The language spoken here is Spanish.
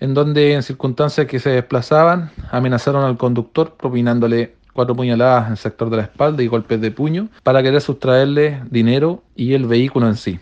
en donde en circunstancias que se desplazaban amenazaron al conductor propinándole cuatro puñaladas en el sector de la espalda y golpes de puño para querer sustraerle dinero y el vehículo en sí.